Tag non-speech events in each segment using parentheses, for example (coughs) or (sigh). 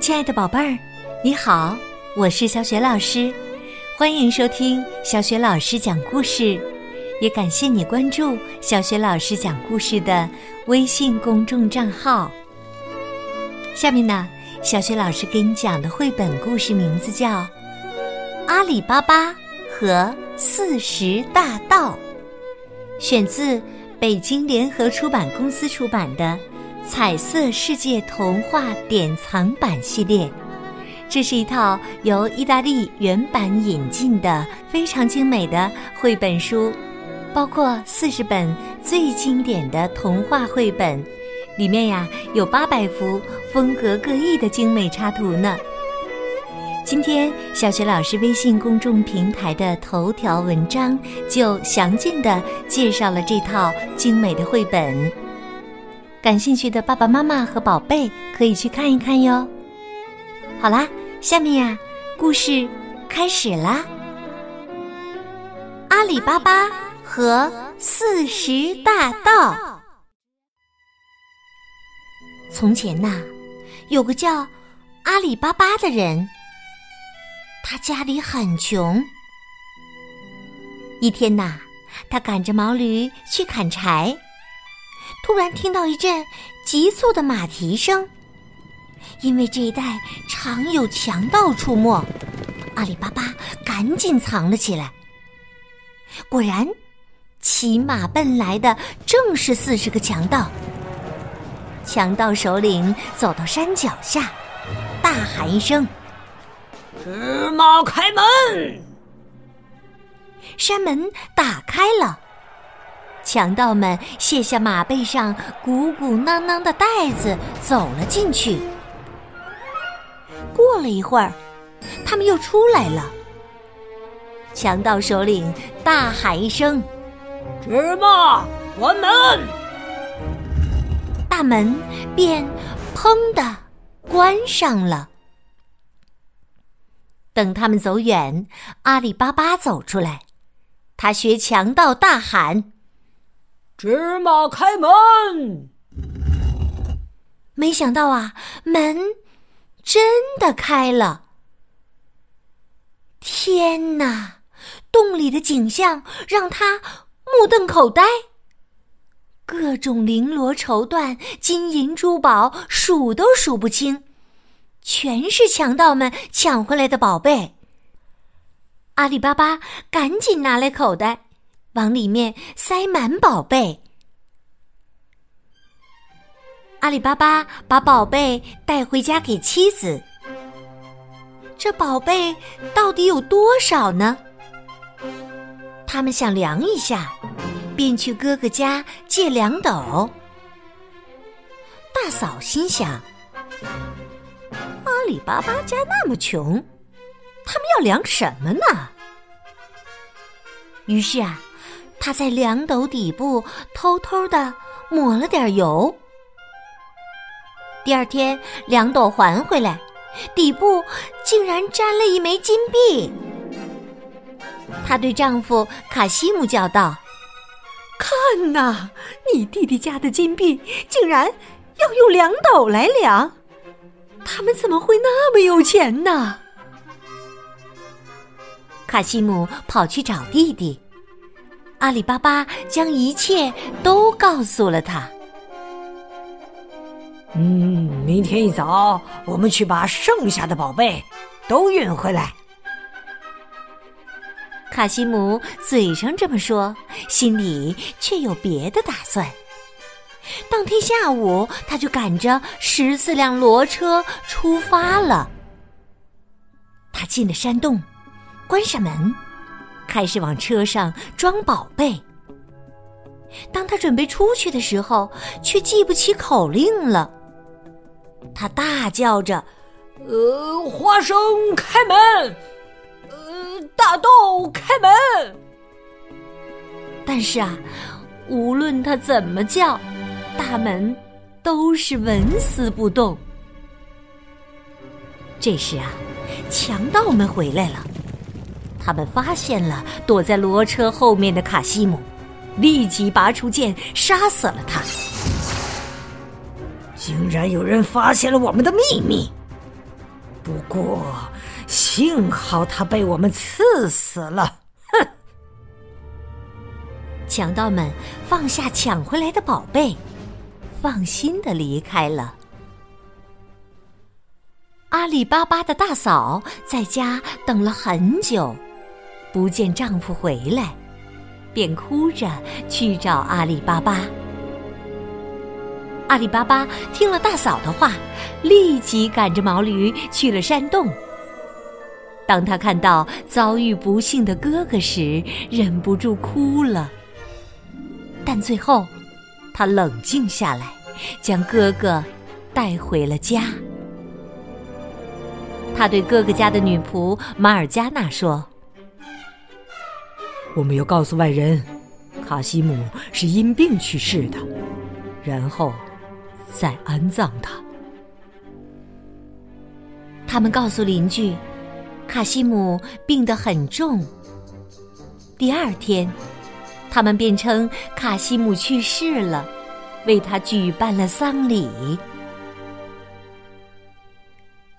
亲爱的宝贝儿，你好，我是小雪老师，欢迎收听小雪老师讲故事，也感谢你关注小雪老师讲故事的微信公众账号。下面呢，小雪老师给你讲的绘本故事名字叫《阿里巴巴和四十大盗》，选自北京联合出版公司出版的。彩色世界童话典藏版系列，这是一套由意大利原版引进的非常精美的绘本书，包括四十本最经典的童话绘本，里面呀有八百幅风格各异的精美插图呢。今天小学老师微信公众平台的头条文章就详尽的介绍了这套精美的绘本。感兴趣的爸爸妈妈和宝贝可以去看一看哟。好啦，下面呀，故事开始啦。阿里巴巴和四十大盗。从前呐，有个叫阿里巴巴的人，他家里很穷。一天呐，他赶着毛驴去砍柴。突然听到一阵急促的马蹄声，因为这一带常有强盗出没，阿里巴巴赶紧藏了起来。果然，骑马奔来的正是四十个强盗。强盗首领走到山脚下，大喊一声：“芝麻开门！”山门打开了。强盗们卸下马背上鼓鼓囊囊的袋子，走了进去。过了一会儿，他们又出来了。强盗首领大喊一声：“芝麻，关门！”大门便砰的关上了。等他们走远，阿里巴巴走出来，他学强盗大喊。芝麻开门！没想到啊，门真的开了。天哪，洞里的景象让他目瞪口呆。各种绫罗绸缎、金银珠宝数都数不清，全是强盗们抢回来的宝贝。阿里巴巴赶紧拿来口袋。往里面塞满宝贝。阿里巴巴把宝贝带回家给妻子。这宝贝到底有多少呢？他们想量一下，便去哥哥家借量斗。大嫂心想：阿里巴巴家那么穷，他们要量什么呢？于是啊。他在量斗底部偷偷的抹了点油。第二天，两斗还回来，底部竟然沾了一枚金币。她对丈夫卡西姆叫道：“看呐，你弟弟家的金币竟然要用两斗来量，他们怎么会那么有钱呢？”卡西姆跑去找弟弟。阿里巴巴将一切都告诉了他。嗯，明天一早我们去把剩下的宝贝都运回来。卡西姆嘴上这么说，心里却有别的打算。当天下午，他就赶着十四辆骡车出发了。他进了山洞，关上门。开始往车上装宝贝。当他准备出去的时候，却记不起口令了。他大叫着：“呃，花生开门，呃，大豆开门。”但是啊，无论他怎么叫，大门都是纹丝不动。这时啊，强盗们回来了。他们发现了躲在骡车后面的卡西姆，立即拔出剑杀死了他。竟然有人发现了我们的秘密！不过幸好他被我们刺死了。哼！强盗们放下抢回来的宝贝，放心的离开了。阿里巴巴的大嫂在家等了很久，不见丈夫回来，便哭着去找阿里巴巴。阿里巴巴听了大嫂的话，立即赶着毛驴去了山洞。当他看到遭遇不幸的哥哥时，忍不住哭了。但最后，他冷静下来，将哥哥带回了家。他对哥哥家的女仆马尔加娜说：“我们要告诉外人，卡西姆是因病去世的，然后再安葬他。”他们告诉邻居，卡西姆病得很重。第二天，他们便称卡西姆去世了，为他举办了丧礼。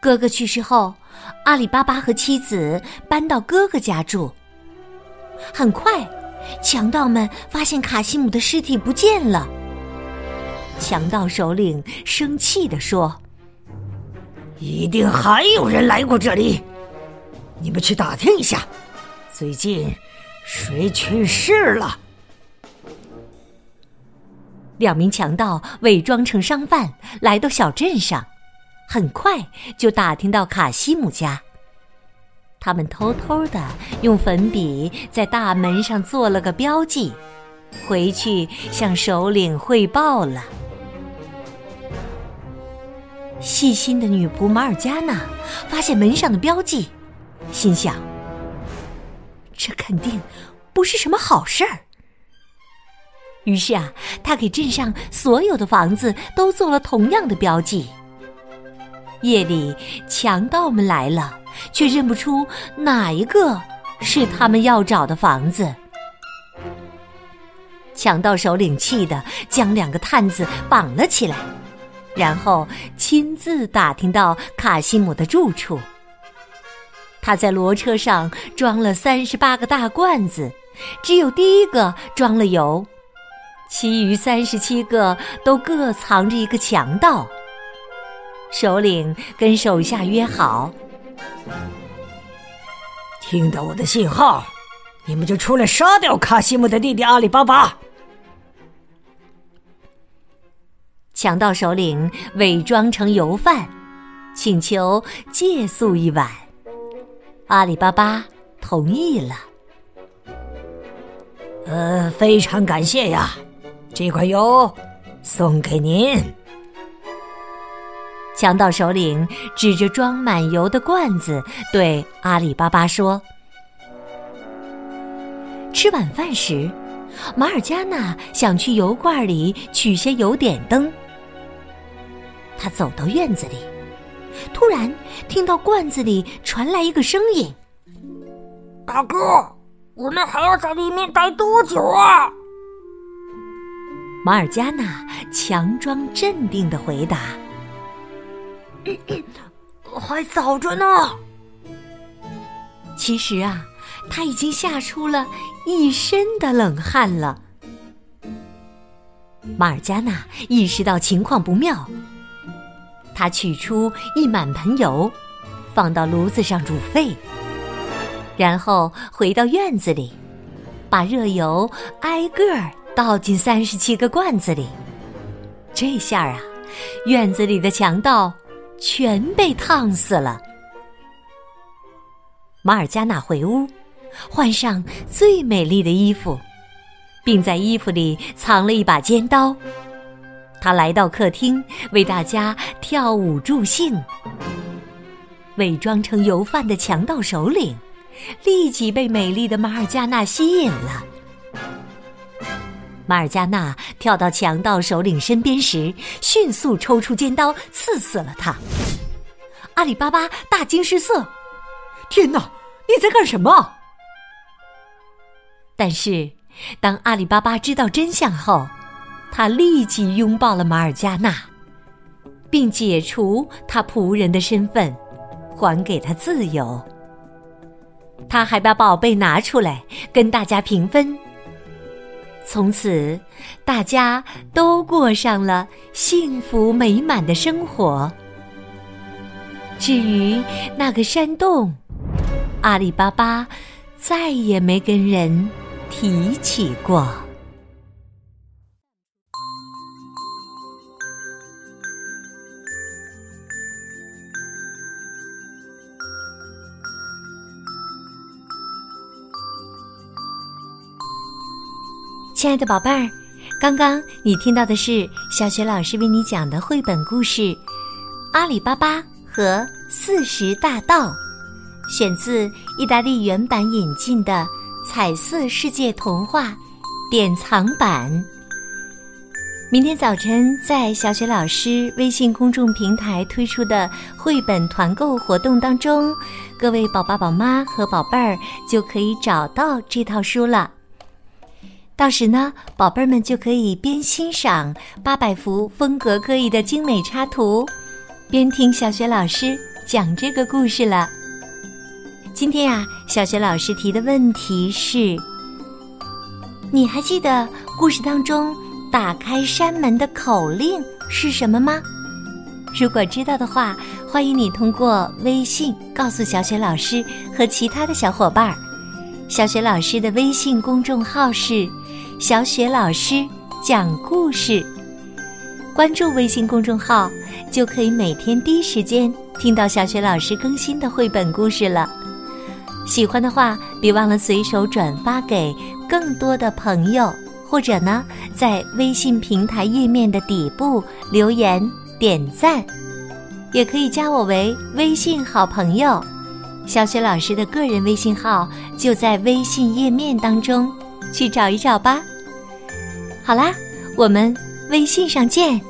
哥哥去世后，阿里巴巴和妻子搬到哥哥家住。很快，强盗们发现卡西姆的尸体不见了。强盗首领生气地说：“一定还有人来过这里，你们去打听一下，最近谁去世了？”两名强盗伪装成商贩来到小镇上。很快就打听到卡西姆家。他们偷偷的用粉笔在大门上做了个标记，回去向首领汇报了。细心的女仆马尔加娜发现门上的标记，心想：这肯定不是什么好事儿。于是啊，她给镇上所有的房子都做了同样的标记。夜里，强盗们来了，却认不出哪一个是他们要找的房子。强盗首领气得将两个探子绑了起来，然后亲自打听到卡西姆的住处。他在骡车上装了三十八个大罐子，只有第一个装了油，其余三十七个都各藏着一个强盗。首领跟手下约好，听到我的信号，你们就出来杀掉卡西姆的弟弟阿里巴巴。强盗首领伪装成油贩，请求借宿一晚。阿里巴巴同意了。呃，非常感谢呀，这块油送给您。强盗首领指着装满油的罐子对阿里巴巴说：“吃晚饭时，马尔加纳想去油罐里取些油点灯。他走到院子里，突然听到罐子里传来一个声音：‘大哥，我们还要在里面待多久啊？’马尔加纳强装镇定的回答。” (coughs) 还早着呢。其实啊，他已经吓出了一身的冷汗了。马尔加纳意识到情况不妙，他取出一满盆油，放到炉子上煮沸，然后回到院子里，把热油挨个儿倒进三十七个罐子里。这下啊，院子里的强盗。全被烫死了。马尔加纳回屋，换上最美丽的衣服，并在衣服里藏了一把尖刀。他来到客厅，为大家跳舞助兴。伪装成油贩的强盗首领，立即被美丽的马尔加纳吸引了。马尔加纳跳到强盗首领身边时，迅速抽出尖刀，刺死了他。阿里巴巴大惊失色：“天哪，你在干什么？”但是，当阿里巴巴知道真相后，他立即拥抱了马尔加纳，并解除他仆人的身份，还给他自由。他还把宝贝拿出来跟大家平分。从此，大家都过上了幸福美满的生活。至于那个山洞，阿里巴巴再也没跟人提起过。亲爱的宝贝儿，刚刚你听到的是小雪老师为你讲的绘本故事《阿里巴巴和四十大盗》，选自意大利原版引进的《彩色世界童话》典藏版。明天早晨在小雪老师微信公众平台推出的绘本团购活动当中，各位宝爸宝妈和宝贝儿就可以找到这套书了。到时呢，宝贝儿们就可以边欣赏八百幅风格各异的精美插图，边听小雪老师讲这个故事了。今天呀，小雪老师提的问题是：你还记得故事当中打开山门的口令是什么吗？如果知道的话，欢迎你通过微信告诉小雪老师和其他的小伙伴儿。小雪老师的微信公众号是。小雪老师讲故事，关注微信公众号就可以每天第一时间听到小雪老师更新的绘本故事了。喜欢的话，别忘了随手转发给更多的朋友，或者呢，在微信平台页面的底部留言点赞，也可以加我为微信好朋友。小雪老师的个人微信号就在微信页面当中。去找一找吧。好啦，我们微信上见。